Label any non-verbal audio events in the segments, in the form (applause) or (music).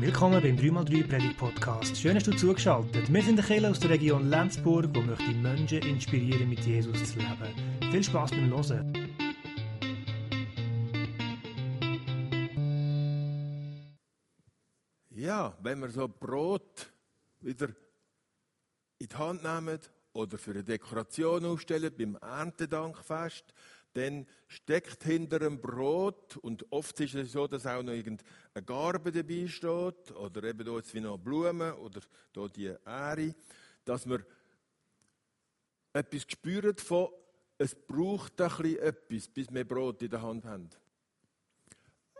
Willkommen beim 3x3 Predigt Podcast. Schön, dass du zugeschaltet. Wir sind der Kirche aus der Region Lenzburg, die möchte Menschen inspirieren, mit Jesus zu leben. Viel Spaß beim Hören. Ja, wenn wir so Brot wieder in die Hand nehmen oder für eine Dekoration aufstellen beim Erntedankfest, dann steckt hinter dem Brot, und oft ist es so, dass auch noch irgendeine Garbe dabei steht, oder eben hier jetzt wie noch Blumen, oder hier die Ähre, dass wir etwas spüren von, es braucht ein bisschen etwas, bis wir Brot in der Hand haben.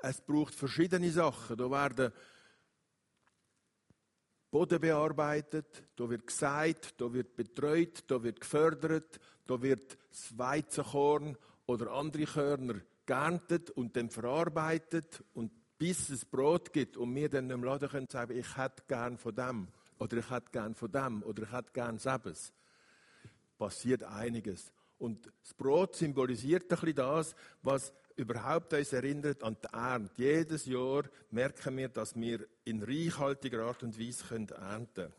Es braucht verschiedene Sachen. Da werden Boden bearbeitet, da wird gesät, da wird betreut, da wird gefördert, da wird das Weizenkorn oder andere Körner geerntet und dann verarbeitet und bis es Brot gibt und wir dann im Laden können sagen, ich hätte gern von dem oder ich hätte gern von dem oder ich hätte gern selbes. Passiert einiges. Und das Brot symbolisiert ein bisschen das, was überhaupt uns erinnert an die Ernte. Jedes Jahr merken wir, dass wir in reichhaltiger Art und Weise ernten können.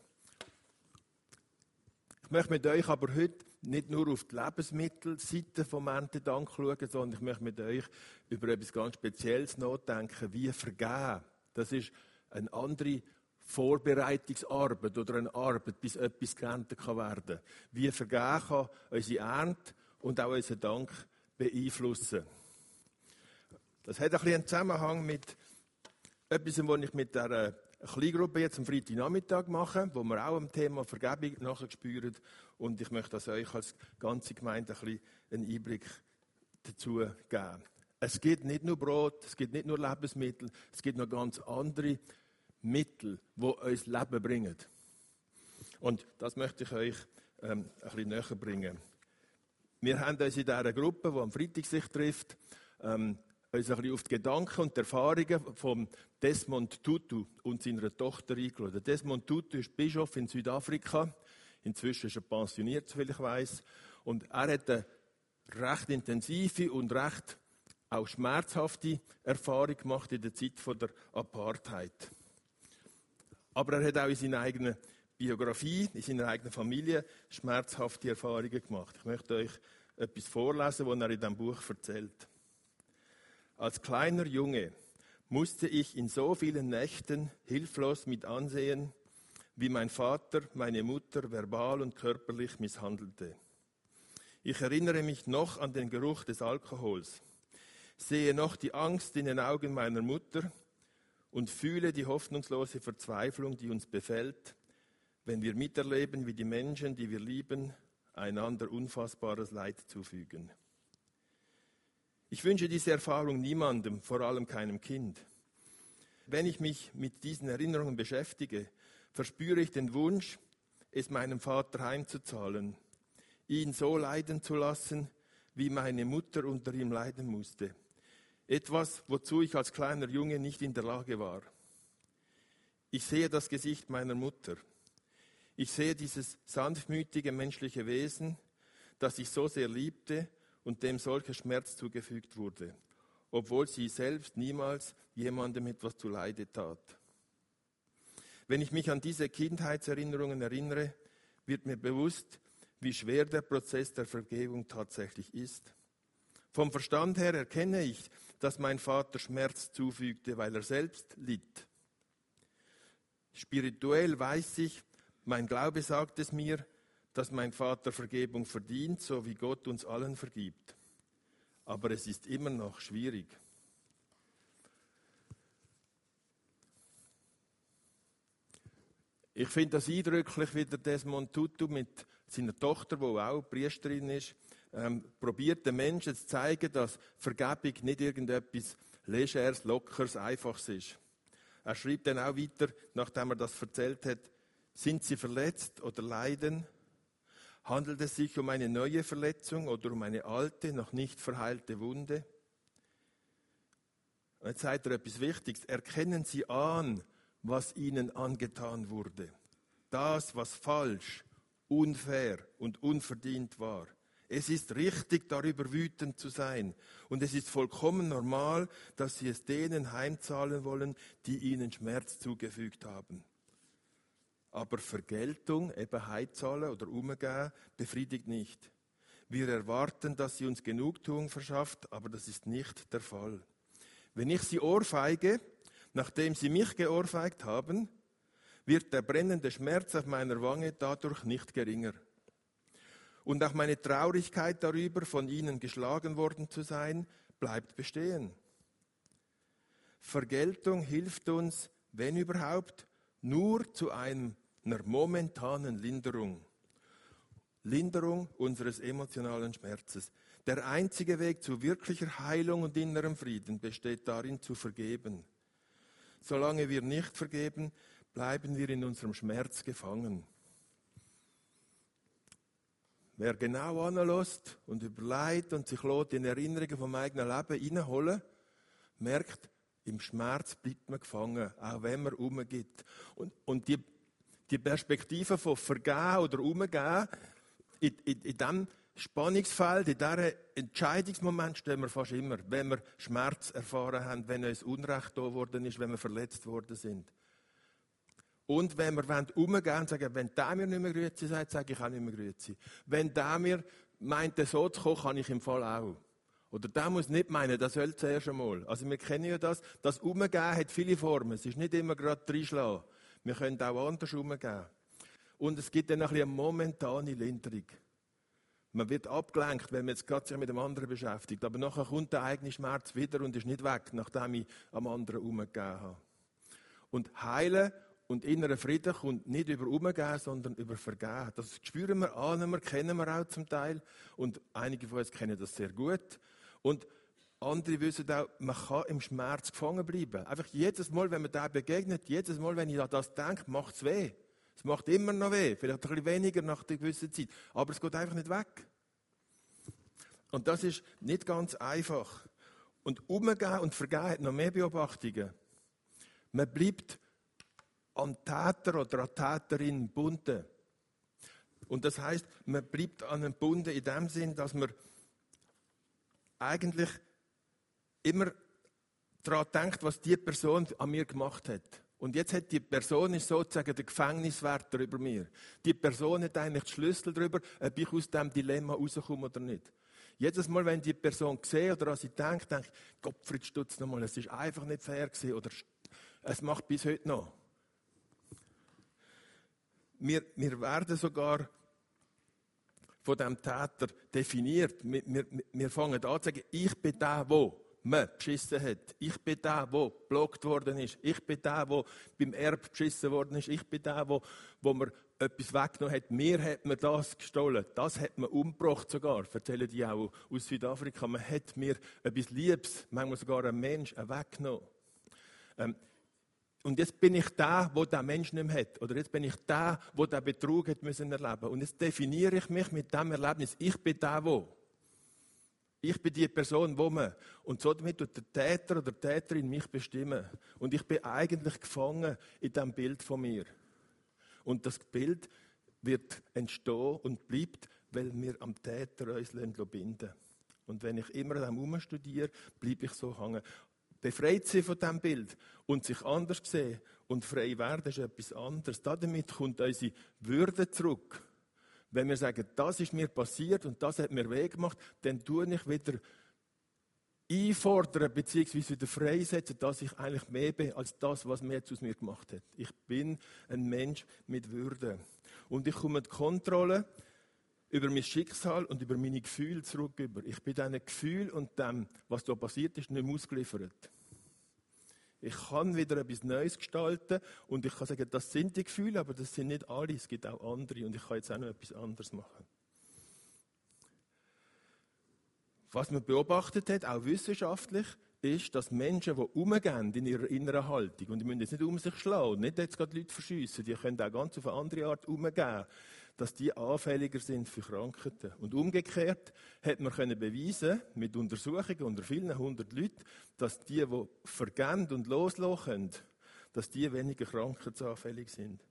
Ich möchte mit euch aber heute nicht nur auf die Lebensmittelseite vom Erntedank schauen, sondern ich möchte mit euch über etwas ganz Spezielles nachdenken, wie vergeben. Das ist eine andere Vorbereitungsarbeit oder eine Arbeit, bis etwas geerntet kann werden. Wie vergeben kann unsere Ernte und auch unseren Dank beeinflussen. Das hat ein bisschen einen Zusammenhang mit etwas, was ich mit der Kleingruppe jetzt am Freitagnachmittag mache, wo wir auch am Thema Vergebung nachher spüren. Und ich möchte das euch als ganze Gemeinde ein bisschen einen Einblick dazu geben. Es gibt nicht nur Brot, es gibt nicht nur Lebensmittel, es gibt noch ganz andere Mittel, die uns Leben bringen. Und das möchte ich euch ähm, ein bisschen näher bringen. Wir haben uns in dieser Gruppe, die am Freitag sich trifft, ähm, uns ein bisschen auf die Gedanken und die Erfahrungen von Desmond Tutu und seiner Tochter eingeladen. Desmond Tutu ist Bischof in Südafrika. Inzwischen ist er pensioniert, soviel ich weiß. Und er hat eine recht intensive und recht auch schmerzhafte Erfahrung gemacht in der Zeit der Apartheid. Aber er hat auch in seiner eigenen Biografie, in seiner eigenen Familie schmerzhafte Erfahrungen gemacht. Ich möchte euch etwas vorlesen, was er in diesem Buch erzählt. Als kleiner Junge musste ich in so vielen Nächten hilflos mit ansehen, wie mein Vater meine Mutter verbal und körperlich misshandelte. Ich erinnere mich noch an den Geruch des Alkohols, sehe noch die Angst in den Augen meiner Mutter und fühle die hoffnungslose Verzweiflung, die uns befällt, wenn wir miterleben, wie die Menschen, die wir lieben, einander unfassbares Leid zufügen. Ich wünsche diese Erfahrung niemandem, vor allem keinem Kind. Wenn ich mich mit diesen Erinnerungen beschäftige, verspüre ich den Wunsch, es meinem Vater heimzuzahlen, ihn so leiden zu lassen, wie meine Mutter unter ihm leiden musste. Etwas, wozu ich als kleiner Junge nicht in der Lage war. Ich sehe das Gesicht meiner Mutter. Ich sehe dieses sanftmütige menschliche Wesen, das ich so sehr liebte und dem solcher Schmerz zugefügt wurde, obwohl sie selbst niemals jemandem etwas zu Leide tat. Wenn ich mich an diese Kindheitserinnerungen erinnere, wird mir bewusst, wie schwer der Prozess der Vergebung tatsächlich ist. Vom Verstand her erkenne ich, dass mein Vater Schmerz zufügte, weil er selbst litt. Spirituell weiß ich, mein Glaube sagt es mir, dass mein Vater Vergebung verdient, so wie Gott uns allen vergibt. Aber es ist immer noch schwierig. Ich finde das eindrücklich, wie der Desmond Tutu mit seiner Tochter, die auch Priesterin ist, ähm, probiert den Menschen zu zeigen, dass Vergebung nicht irgendetwas Legeres, Lockeres, Einfaches ist. Er schreibt dann auch weiter, nachdem er das erzählt hat, sind sie verletzt oder leiden, Handelt es sich um eine neue Verletzung oder um eine alte, noch nicht verheilte Wunde? Und jetzt sagt er etwas Wichtiges. Erkennen Sie an, was Ihnen angetan wurde. Das, was falsch, unfair und unverdient war. Es ist richtig, darüber wütend zu sein. Und es ist vollkommen normal, dass sie es denen heimzahlen wollen, die ihnen Schmerz zugefügt haben. Aber Vergeltung, eben heimzahlen oder umgehen, befriedigt nicht. Wir erwarten, dass sie uns Genugtuung verschafft, aber das ist nicht der Fall. Wenn ich sie ohrfeige, nachdem sie mich geohrfeigt haben, wird der brennende Schmerz auf meiner Wange dadurch nicht geringer. Und auch meine Traurigkeit darüber, von ihnen geschlagen worden zu sein, bleibt bestehen. Vergeltung hilft uns, wenn überhaupt, nur zu einer momentanen Linderung. Linderung unseres emotionalen Schmerzes. Der einzige Weg zu wirklicher Heilung und innerem Frieden besteht darin, zu vergeben. Solange wir nicht vergeben, bleiben wir in unserem Schmerz gefangen. Wer genau anlässt und überlegt und sich lässt in Erinnerungen vom eigenen Leben hineinholen, merkt, im Schmerz bleibt man gefangen, auch wenn man umgeht. Und, und die, die Perspektive von Vergehen oder Umgehen, in, in, in diesem Spannungsfeld, in diesem Entscheidungsmoment stehen wir fast immer, wenn wir Schmerz erfahren haben, wenn uns Unrecht da worden ist, wenn wir verletzt worden sind. Und wenn wir umgehen und sagen, wenn der mir nicht mehr grüezi sagt, sage ich auch nicht mehr grüezi. Wenn der mir meint, so zu kommen, kann ich im Fall auch. Oder der muss nicht meinen, das soll zuerst einmal. Also wir kennen ja das, das Umgehen hat viele Formen. Es ist nicht immer gerade reinschlagen. Wir können auch anders umgehen. Und es gibt dann ein bisschen eine momentane Linderung. Man wird abgelenkt, wenn man jetzt gerade sich mit dem anderen beschäftigt. Aber nachher kommt der eigene Schmerz wieder und ist nicht weg, nachdem ich am anderen umgegeben habe. Und heilen und innerer Frieden kommt nicht über Umgehen, sondern über Vergehen. Das spüren wir, ahnen wir, kennen wir auch zum Teil. Und einige von uns kennen das sehr gut. Und andere wissen auch, man kann im Schmerz gefangen bleiben. Einfach jedes Mal, wenn man da begegnet, jedes Mal, wenn ich an das denke, macht es weh. Es macht immer noch weh, vielleicht ein bisschen weniger nach einer gewissen Zeit, aber es geht einfach nicht weg. Und das ist nicht ganz einfach. Und umgehen und vergehen hat noch mehr Beobachtungen. Man bleibt an Täter oder an Täterin gebunden. Und das heißt, man bleibt an einem Bunden in dem Sinn, dass man eigentlich immer daran denkt, was die Person an mir gemacht hat. Und jetzt hat die Person ist sozusagen der Gefängniswärter über mir. Die Person hat eigentlich den Schlüssel darüber, ob ich aus diesem Dilemma rauskomme oder nicht. Jedes Mal, wenn die Person sehe oder an sie denkt, denke ich, Gottfried Stutz nochmal, es ist einfach nicht fair gewesen oder es macht bis heute noch. Wir, wir werden sogar von dem Täter definiert. Wir, wir, wir fangen an zu sagen, ich bin der, wo man beschissen hat. Ich bin der, der geblockt worden ist. Ich bin der, der beim Erb beschissen worden ist. Ich bin der, wo, wo man etwas weggenommen hat. Mir hat man das gestohlen. Das hat man umgebracht sogar. Erzählen die auch aus Südafrika. Man hat mir etwas Liebes, manchmal sogar einen Mensch, weggenommen. Ähm, und jetzt bin ich der, wo der Mensch nicht mehr hat. Oder jetzt bin ich der, wo der Betrug hat müssen erleben. Und jetzt definiere ich mich mit dem Erlebnis. Ich bin der, wo. Ich bin die Person, wo man. Und so damit tut der Täter oder die Täterin mich bestimmen. Und ich bin eigentlich gefangen in diesem Bild von mir. Und das Bild wird entstehen und bleibt, weil wir am Täter uns binden Und wenn ich immer an dem studiere, bleibe ich so hängen. Befreit sie von diesem Bild und sich anders sehen und frei werden, ist etwas anderes. Damit kommt unsere Würde zurück. Wenn wir sagen, das ist mir passiert und das hat mir weh gemacht, dann tue ich wieder einfordern bzw. wieder freisetzen, dass ich eigentlich mehr bin als das, was mir jetzt aus mir gemacht hat. Ich bin ein Mensch mit Würde. Und ich komme die Kontrolle über mein Schicksal und über meine Gefühle zurück. Ich bin diesen Gefühl und dem, was da passiert ist, nicht mehr ausgeliefert. Ich kann wieder etwas Neues gestalten und ich kann sagen, das sind die Gefühle, aber das sind nicht alle, es gibt auch andere und ich kann jetzt auch noch etwas anderes machen. Was man beobachtet hat, auch wissenschaftlich, ist, dass Menschen, die umgehen in ihrer inneren Haltung, und die müssen jetzt nicht um sich schlagen, nicht jetzt gerade Leute verschiessen, die können auch ganz auf eine andere Art umgehen, dass die anfälliger sind für Krankheiten. Und umgekehrt hat man können beweisen mit Untersuchungen unter vielen hundert Leuten, dass die, die vergehen und loslassen, dass die weniger krankheitsanfällig sind.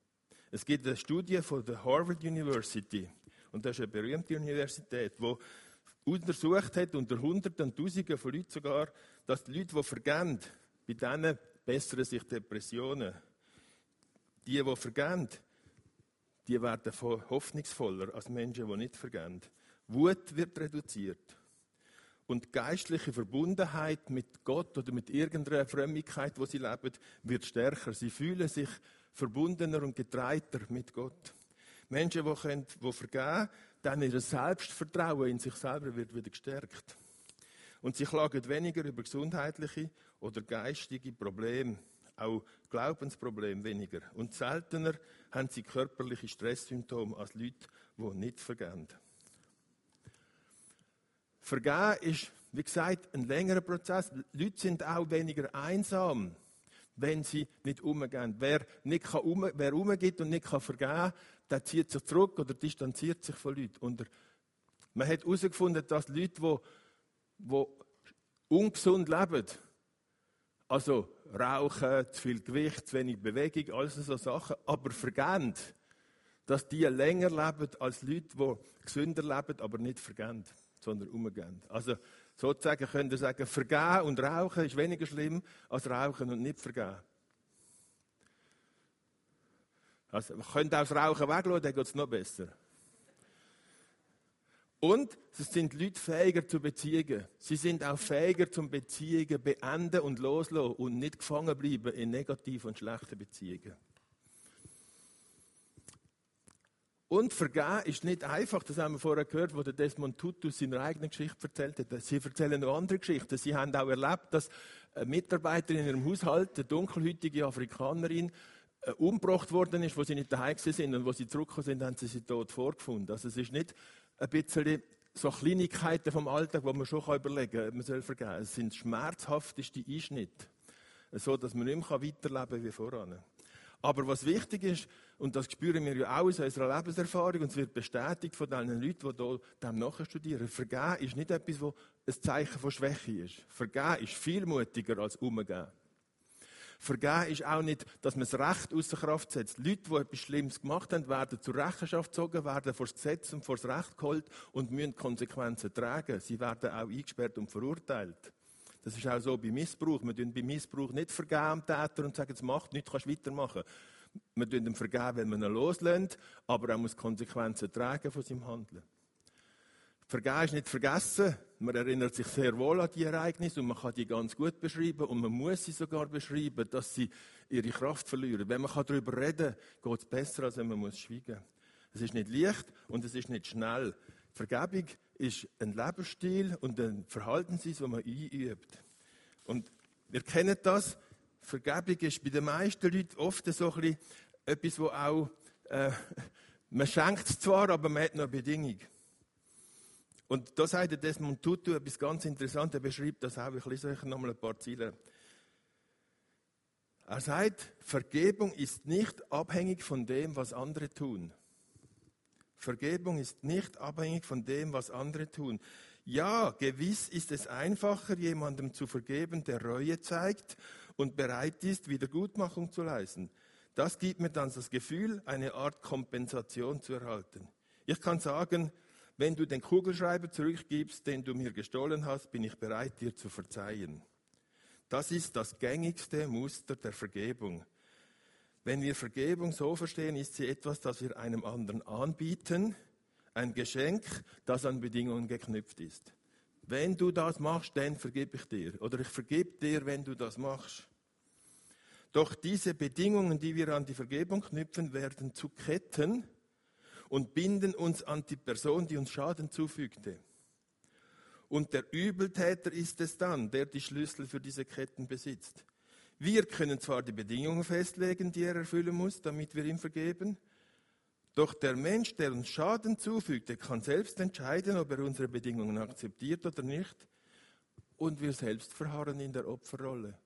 Es gibt eine Studie von der Harvard University Und das ist eine berühmte Universität, die untersucht hat, unter Hunderten und Tausenden von Leuten sogar, dass die Leute, die vergehen, bei denen bessern sich Depressionen. Die, die vergehen, die werden hoffnungsvoller als Menschen, die nicht vergehen. Wut wird reduziert. Und geistliche Verbundenheit mit Gott oder mit irgendeiner Frömmigkeit, wo sie leben, wird stärker. Sie fühlen sich verbundener und getreiter mit Gott. Menschen, die, können, die vergeben, dann ihr Selbstvertrauen in sich selber wird wieder gestärkt. Und sie klagen weniger über gesundheitliche oder geistige Probleme, auch Glaubensprobleme weniger. Und seltener haben sie körperliche Stresssymptome als Leute, die nicht vergehen. Vergehen ist, wie gesagt, ein längerer Prozess. Leute sind auch weniger einsam, wenn sie nicht umgehen. Wer, nicht kann um, wer umgeht und nicht kann vergeben, der zieht sich zurück oder distanziert sich von Leuten. Und man hat herausgefunden, dass Leute, die, die ungesund leben, also Rauchen, zu viel Gewicht, zu wenig Bewegung, alles so Sachen, aber vergehen, dass die länger leben als Leute, die gesünder leben, aber nicht vergehen sondern umgehen. Also sozusagen könnt ihr sagen, vergehen und rauchen ist weniger schlimm als rauchen und nicht vergehen. Also man könnte auch das Rauchen wegschauen, dann geht es noch besser. Und es sind Leute fähiger zu Beziehungen. Sie sind auch fähiger zum Beziehungen beenden und loslassen und nicht gefangen bleiben in negativen und schlechten Beziehungen. Und vergeben ist nicht einfach, das haben wir vorher gehört, wo der Desmond Tutu seine eigene Geschichte erzählt hat. Sie erzählen noch andere Geschichten. Sie haben auch erlebt, dass eine Mitarbeiterin in ihrem Haushalt, eine dunkelhäutige Afrikanerin, äh, umgebracht worden ist, wo sie nicht daheim sind und wo sie zurückgekommen sind, haben sie sie tot vorgefunden. Also es ist nicht ein bisschen so Kleinigkeiten vom Alltag, wo man schon überlegen kann, man soll vergeben. Es sind schmerzhafteste Einschnitte, so dass man nicht mehr weiterleben kann wie voran. Aber was wichtig ist, und das spüren wir ja auch aus unserer Lebenserfahrung, und es wird bestätigt von den Leuten, die dem nachstudieren, Vergehen ist nicht etwas, das ein Zeichen von Schwäche ist. Vergehen ist viel mutiger als Umgehen. Vergehen ist auch nicht, dass man das Recht außer Kraft setzt. Leute, die etwas Schlimmes gemacht haben, werden zur Rechenschaft gezogen, werden vor das Gesetz und vor das Recht geholt und müssen Konsequenzen tragen. Sie werden auch eingesperrt und verurteilt. Das ist auch so bei Missbrauch. Wir tun bei Missbrauch nicht vergeben am Täter und sagen, es macht nichts, kannst weitermachen. Wir tun ihm vergeben, wenn man ihn loslässt, aber er muss Konsequenzen tragen von seinem Handeln. Vergeben ist nicht vergessen. Man erinnert sich sehr wohl an die Ereignisse und man kann die ganz gut beschreiben und man muss sie sogar beschreiben, dass sie ihre Kraft verlieren. Wenn man darüber reden kann, geht es besser, als wenn man muss schweigen. Es ist nicht leicht und es ist nicht schnell. Vergebung ist ein Lebensstil und ein Verhaltensweise, das man einübt. Und wir kennen das. Vergebung ist bei den meisten Leuten oft so etwas, wo auch, äh, (laughs) man schenkt zwar, aber man hat noch eine Bedingung. Und da sagt der Desmond Tutu etwas ganz Interessantes, er beschreibt das auch, ich lese euch noch mal ein paar Ziele. Er sagt, Vergebung ist nicht abhängig von dem, was andere tun. Vergebung ist nicht abhängig von dem, was andere tun. Ja, gewiss ist es einfacher, jemandem zu vergeben, der Reue zeigt und bereit ist, Wiedergutmachung zu leisten. Das gibt mir dann das Gefühl, eine Art Kompensation zu erhalten. Ich kann sagen, wenn du den Kugelschreiber zurückgibst, den du mir gestohlen hast, bin ich bereit, dir zu verzeihen. Das ist das gängigste Muster der Vergebung. Wenn wir Vergebung so verstehen, ist sie etwas, das wir einem anderen anbieten, ein Geschenk, das an Bedingungen geknüpft ist. Wenn du das machst, dann vergebe ich dir. Oder ich vergebe dir, wenn du das machst. Doch diese Bedingungen, die wir an die Vergebung knüpfen, werden zu Ketten und binden uns an die Person, die uns Schaden zufügte. Und der Übeltäter ist es dann, der die Schlüssel für diese Ketten besitzt. Wir können zwar die Bedingungen festlegen, die er erfüllen muss, damit wir ihm vergeben, doch der Mensch, der uns Schaden zufügt, der kann selbst entscheiden, ob er unsere Bedingungen akzeptiert oder nicht. Und wir selbst verharren in der Opferrolle.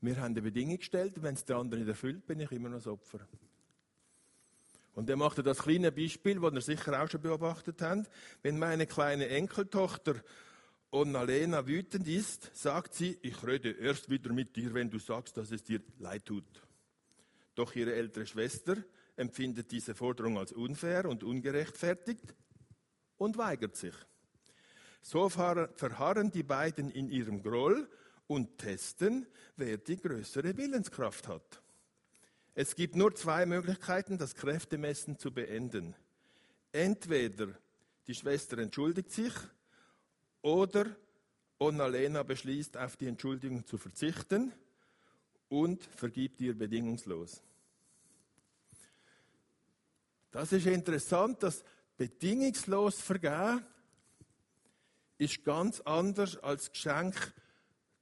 Wir haben die Bedingung gestellt, wenn es der andere nicht erfüllt, bin ich immer noch das Opfer. Und er machte das kleine Beispiel, das ihr sicher auch schon beobachtet habt. Wenn meine kleine Enkeltochter und Alena wütend ist, sagt sie, ich rede erst wieder mit dir, wenn du sagst, dass es dir leid tut. Doch ihre ältere Schwester empfindet diese Forderung als unfair und ungerechtfertigt und weigert sich. So verharren die beiden in ihrem Groll und testen, wer die größere Willenskraft hat. Es gibt nur zwei Möglichkeiten, das Kräftemessen zu beenden. Entweder die Schwester entschuldigt sich oder Onnalena beschließt, auf die Entschuldigung zu verzichten und vergibt ihr bedingungslos. Das ist interessant, dass bedingungslos vergeben ist ganz anders als Geschenk,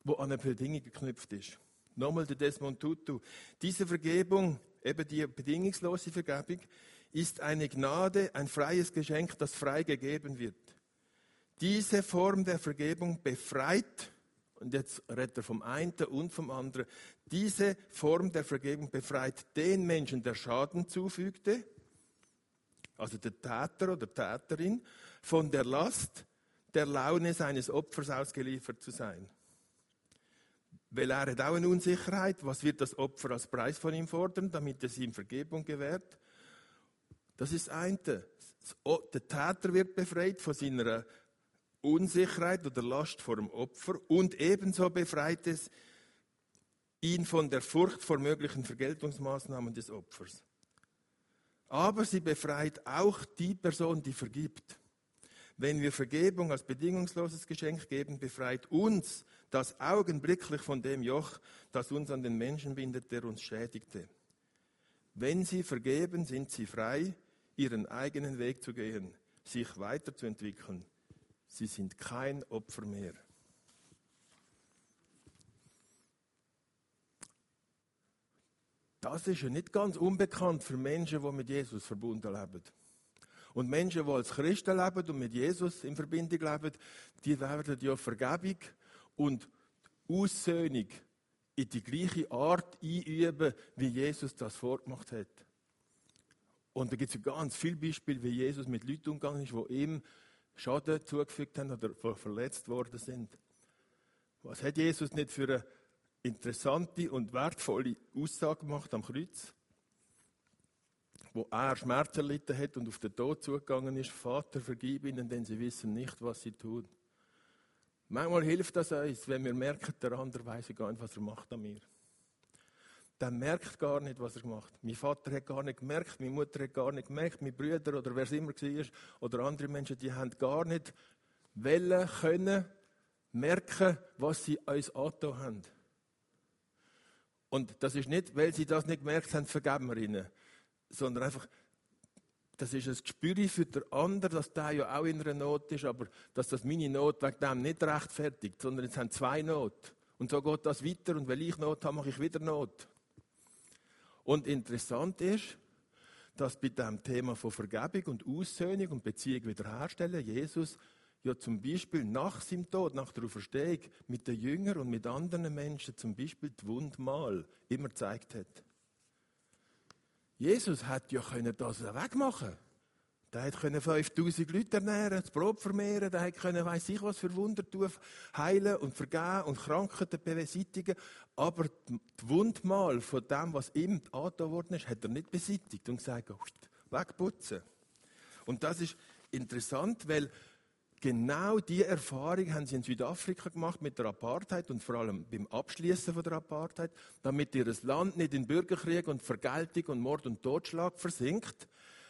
wo an eine Bedingung geknüpft ist. Nochmal der Desmond Tutu. Diese Vergebung, eben die bedingungslose Vergebung, ist eine Gnade, ein freies Geschenk, das frei gegeben wird. Diese Form der Vergebung befreit, und jetzt redet er vom einen und vom anderen, diese Form der Vergebung befreit den Menschen, der Schaden zufügte, also der Täter oder Täterin, von der Last, der Laune seines Opfers ausgeliefert zu sein. Weil er auch eine Unsicherheit, was wird das Opfer als Preis von ihm fordern, damit es ihm Vergebung gewährt. Das ist das eine. Der Täter wird befreit von seiner Unsicherheit oder Last vor dem Opfer und ebenso befreit es ihn von der Furcht vor möglichen Vergeltungsmaßnahmen des Opfers. Aber sie befreit auch die Person, die vergibt. Wenn wir Vergebung als bedingungsloses Geschenk geben, befreit uns das augenblicklich von dem Joch, das uns an den Menschen bindet, der uns schädigte. Wenn sie vergeben, sind sie frei, ihren eigenen Weg zu gehen, sich weiterzuentwickeln. Sie sind kein Opfer mehr. Das ist ja nicht ganz unbekannt für Menschen, die mit Jesus verbunden leben. Und Menschen, die als Christen leben und mit Jesus in Verbindung leben, die werden ja Vergebung und Aussöhnung in die gleiche Art einüben, wie Jesus das vorgemacht hat. Und da gibt es ganz viele Beispiele, wie Jesus mit Leuten umgegangen ist, die ihm Schaden zugefügt haben oder verletzt worden sind. Was hat Jesus nicht für eine interessante und wertvolle Aussage gemacht am Kreuz? Wo er Schmerz erlitten hat und auf den Tod zugegangen ist, Vater, vergib ihnen, denn sie wissen nicht, was sie tun. Manchmal hilft das uns, wenn wir merken, der andere weiß gar nicht, was er macht an mir. Der merkt gar nicht, was er macht. Mein Vater hat gar nicht gemerkt, meine Mutter hat gar nicht gemerkt, meine Brüder oder wer es immer war, oder andere Menschen, die haben gar nicht wollen, können merken, was sie uns angetan haben. Und das ist nicht, weil sie das nicht gemerkt haben, vergeben wir ihnen sondern einfach, das ist ein Gespür für den anderen, dass der ja auch in einer Not ist, aber dass das meine Not wegen dem nicht rechtfertigt, sondern es haben zwei Not. Und so geht das weiter und wenn ich Not habe, mache ich wieder Not. Und interessant ist, dass bei dem Thema von Vergebung und Aussöhnung und Beziehung wiederherstellen, Jesus ja zum Beispiel nach seinem Tod, nach der Auferstehung, mit den Jüngern und mit anderen Menschen zum Beispiel die Wundmal immer gezeigt hat. Jesus hat ja können das wegmachen der hat 5000 Leute ernähren, das Brot vermehren, der hat können, weiss ich was für Wunder tun, heilen und vergeben und Krankheiten beseitigen. Aber die Wundmal von dem, was ihm angetan worden ist, hat er nicht beseitigt und gesagt, wegputzen. Und das ist interessant, weil Genau diese Erfahrung haben sie in Südafrika gemacht mit der Apartheid und vor allem beim Abschließen von der Apartheid, damit ihr Land nicht in Bürgerkrieg und Vergeltung und Mord und Totschlag versinkt,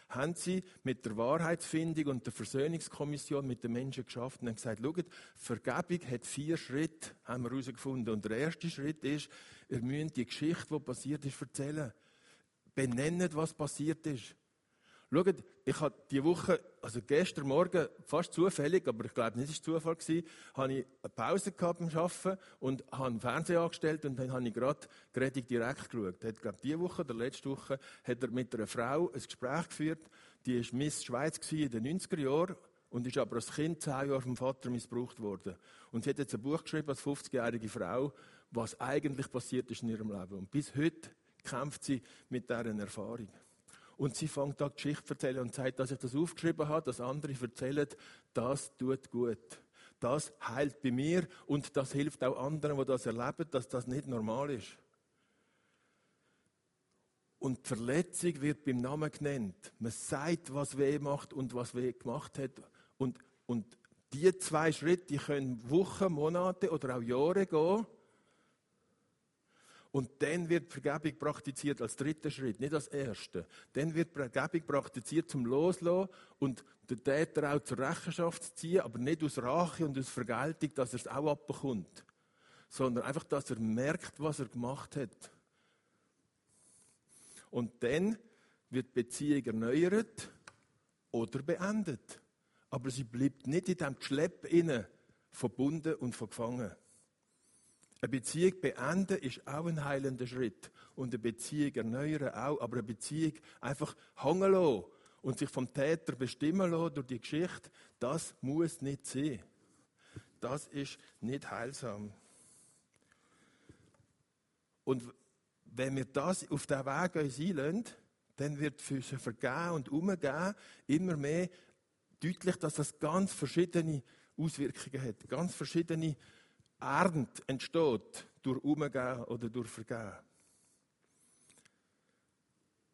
haben sie mit der Wahrheitsfindung und der Versöhnungskommission mit den Menschen geschafft und haben gesagt, schaut, Vergebung hat vier Schritte, haben wir herausgefunden. Und der erste Schritt ist, ihr müsst die Geschichte, die passiert ist, erzählen. Benennen, was passiert ist. Schaut, ich habe diese Woche, also gestern Morgen, fast zufällig, aber ich glaube nicht, es war Zufall gewesen, habe ich eine Pause gehabt beim Arbeiten und habe einen Fernseher angestellt und dann habe ich gerade Predigt direkt geschaut. Hat, glaube diese Woche oder letzte Woche hat er mit einer Frau ein Gespräch geführt, die war Miss Schweiz in den 90er Jahren und ist aber als Kind zehn Jahre vom Vater missbraucht worden. Und sie hat jetzt ein Buch geschrieben als 50-jährige Frau, was eigentlich passiert ist in ihrem Leben. Und bis heute kämpft sie mit dieser Erfahrung. Und sie fängt da Geschichte zu erzählen und sagt, dass ich das aufgeschrieben habe, dass andere erzählen, das tut gut. Das heilt bei mir und das hilft auch anderen, die das erleben, dass das nicht normal ist. Und die Verletzung wird beim Namen genannt. Man sagt, was weh macht und was weh gemacht hat. Und, und die zwei Schritte die können Wochen, Monate oder auch Jahre gehen. Und dann wird Vergebung praktiziert als dritter Schritt, nicht als erster. Dann wird Vergebung praktiziert zum Loslassen und den Täter auch zur Rechenschaft zu ziehen, aber nicht aus Rache und aus Vergeltung, dass er es auch abbekommt. Sondern einfach, dass er merkt, was er gemacht hat. Und dann wird die Beziehung erneuert oder beendet. Aber sie bleibt nicht in diesem Schlepp inne, verbunden und verfangen. Eine Beziehung beenden ist auch ein heilender Schritt. Und eine Beziehung erneuern auch. Aber eine Beziehung einfach hängen lassen und sich vom Täter bestimmen lassen durch die Geschichte, das muss nicht sein. Das ist nicht heilsam. Und wenn wir das auf diesen Weg uns einlösen, dann wird für sie vergeben und umgehen immer mehr deutlich, dass das ganz verschiedene Auswirkungen hat. Ganz verschiedene Ernte entsteht durch Umgehen oder durch Vergehen.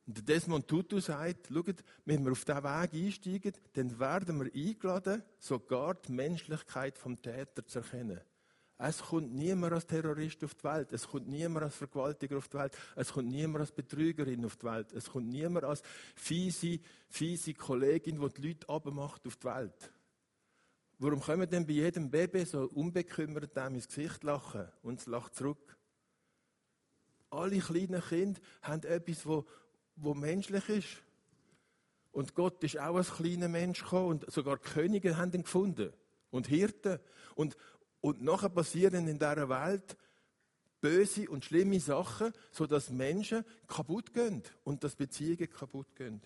Und Desmond Tutu sagt, schaut, wenn wir auf diesen Weg einsteigen, dann werden wir eingeladen, sogar die Menschlichkeit vom Täter zu erkennen. Es kommt niemand als Terrorist auf die Welt, es kommt niemand als Vergewaltiger auf die Welt, es kommt niemand als Betrügerin auf die Welt, es kommt niemand als fiese, fiese Kollegin, die die Leute abmacht auf die Welt. Warum können denn bei jedem Baby so unbekümmert dem ins Gesicht lachen und es lacht zurück? Alle kleinen Kinder haben etwas, wo, wo menschlich ist. Und Gott ist auch als kleiner Mensch gekommen und sogar Könige haben ihn gefunden. Und Hirten. Und, und nachher passieren in dieser Welt böse und schlimme Sachen, sodass Menschen kaputt gehen und dass Beziehungen kaputt gehen.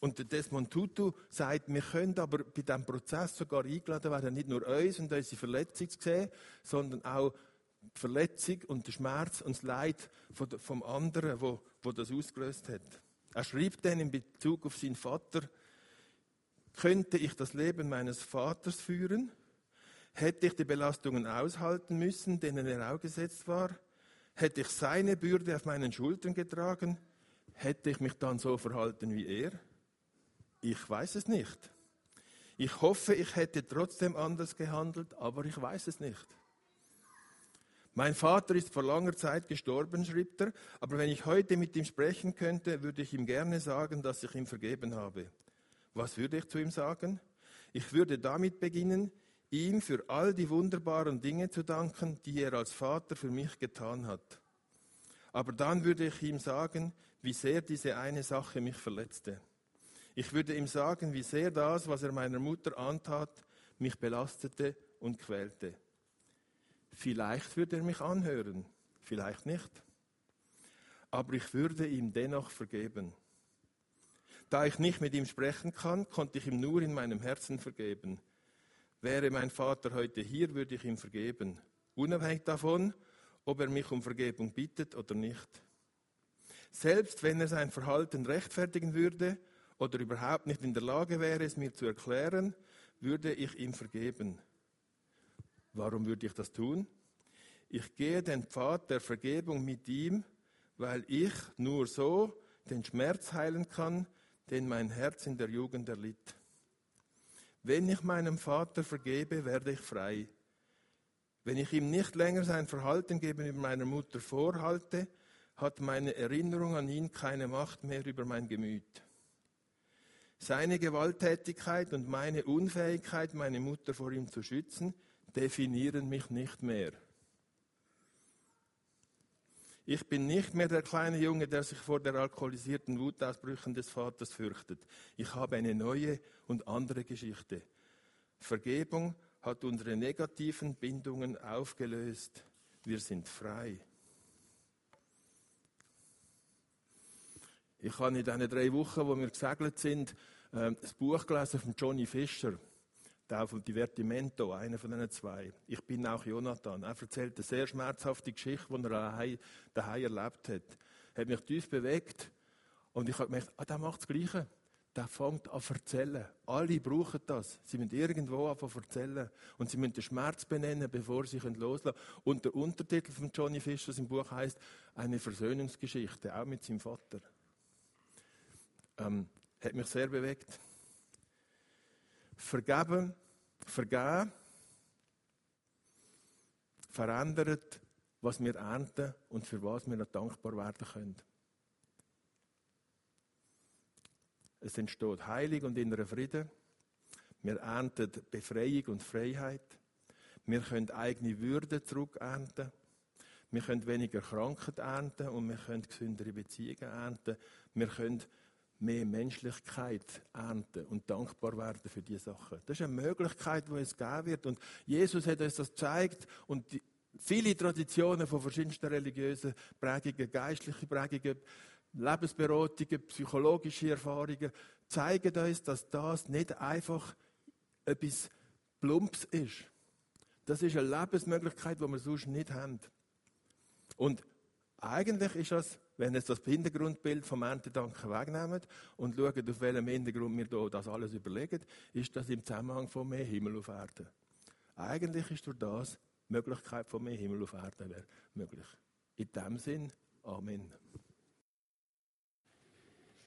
Und der Desmond Tutu sagt, wir können aber bei diesem Prozess sogar eingeladen werden, nicht nur uns und unsere Verletzung zu sehen, sondern auch die Verletzung und der Schmerz und das Leid vom anderen, wo, wo das ausgelöst hat. Er schreibt dann in Bezug auf seinen Vater, könnte ich das Leben meines Vaters führen? Hätte ich die Belastungen aushalten müssen, denen er ausgesetzt war? Hätte ich seine Bürde auf meinen Schultern getragen? Hätte ich mich dann so verhalten wie er? Ich weiß es nicht. Ich hoffe, ich hätte trotzdem anders gehandelt, aber ich weiß es nicht. Mein Vater ist vor langer Zeit gestorben, schrieb er, aber wenn ich heute mit ihm sprechen könnte, würde ich ihm gerne sagen, dass ich ihm vergeben habe. Was würde ich zu ihm sagen? Ich würde damit beginnen, ihm für all die wunderbaren Dinge zu danken, die er als Vater für mich getan hat. Aber dann würde ich ihm sagen, wie sehr diese eine Sache mich verletzte. Ich würde ihm sagen, wie sehr das, was er meiner Mutter antat, mich belastete und quälte. Vielleicht würde er mich anhören, vielleicht nicht. Aber ich würde ihm dennoch vergeben. Da ich nicht mit ihm sprechen kann, konnte ich ihm nur in meinem Herzen vergeben. Wäre mein Vater heute hier, würde ich ihm vergeben, unabhängig davon, ob er mich um Vergebung bittet oder nicht. Selbst wenn er sein Verhalten rechtfertigen würde, oder überhaupt nicht in der Lage wäre, es mir zu erklären, würde ich ihm vergeben. Warum würde ich das tun? Ich gehe den Pfad der Vergebung mit ihm, weil ich nur so den Schmerz heilen kann, den mein Herz in der Jugend erlitt. Wenn ich meinem Vater vergebe, werde ich frei. Wenn ich ihm nicht länger sein Verhalten gegenüber meiner Mutter vorhalte, hat meine Erinnerung an ihn keine Macht mehr über mein Gemüt. Seine Gewalttätigkeit und meine Unfähigkeit, meine Mutter vor ihm zu schützen, definieren mich nicht mehr. Ich bin nicht mehr der kleine Junge, der sich vor der alkoholisierten Wutausbrüchen des Vaters fürchtet. Ich habe eine neue und andere Geschichte. Vergebung hat unsere negativen Bindungen aufgelöst. Wir sind frei. Ich habe in diesen drei Wochen, wo wir gesegelt sind, ähm, das Buch gelesen von Johnny Fischer, der von Divertimento, einer von den zwei. Ich bin auch Jonathan. Er erzählt eine sehr schmerzhafte Geschichte, die er daheim erlebt hat. Hat mich tief bewegt und ich habe gemerkt, ah, der macht das Gleiche. der fängt an zu erzählen. Alle brauchen das. Sie müssen irgendwo anfangen zu erzählen. Und sie müssen den Schmerz benennen, bevor sie loslassen können. Und der Untertitel von Johnny Fischer im Buch heißt Eine Versöhnungsgeschichte, auch mit seinem Vater. Ähm, hat mich sehr bewegt. Vergeben, vergeben, verändert, was wir ernten und für was wir noch dankbar werden können. Es entsteht Heilig und innerer Frieden. Wir ernten Befreiung und Freiheit. Wir können eigene Würde zurückernten. Wir können weniger Krankheit ernten und wir können gesündere Beziehungen ernten. Wir können mehr Menschlichkeit ernten und dankbar werden für diese Sachen. Das ist eine Möglichkeit, die es geben wird. Und Jesus hat uns das gezeigt und viele Traditionen von verschiedensten religiösen Prägungen, geistliche Prägungen, Lebensberatungen, psychologische Erfahrungen zeigen uns, dass das nicht einfach etwas Plumps ist. Das ist eine Lebensmöglichkeit, die wir sonst nicht haben. Und eigentlich ist das, wenn wir das Hintergrundbild vom Erntedanken wegnehmen und schauen, auf welchem Hintergrund wir hier das alles überlegen, ist das im Zusammenhang von mehr Himmel auf Erde. Eigentlich ist durch das die Möglichkeit von mehr Himmel auf Erde möglich. In dem Sinn, Amen.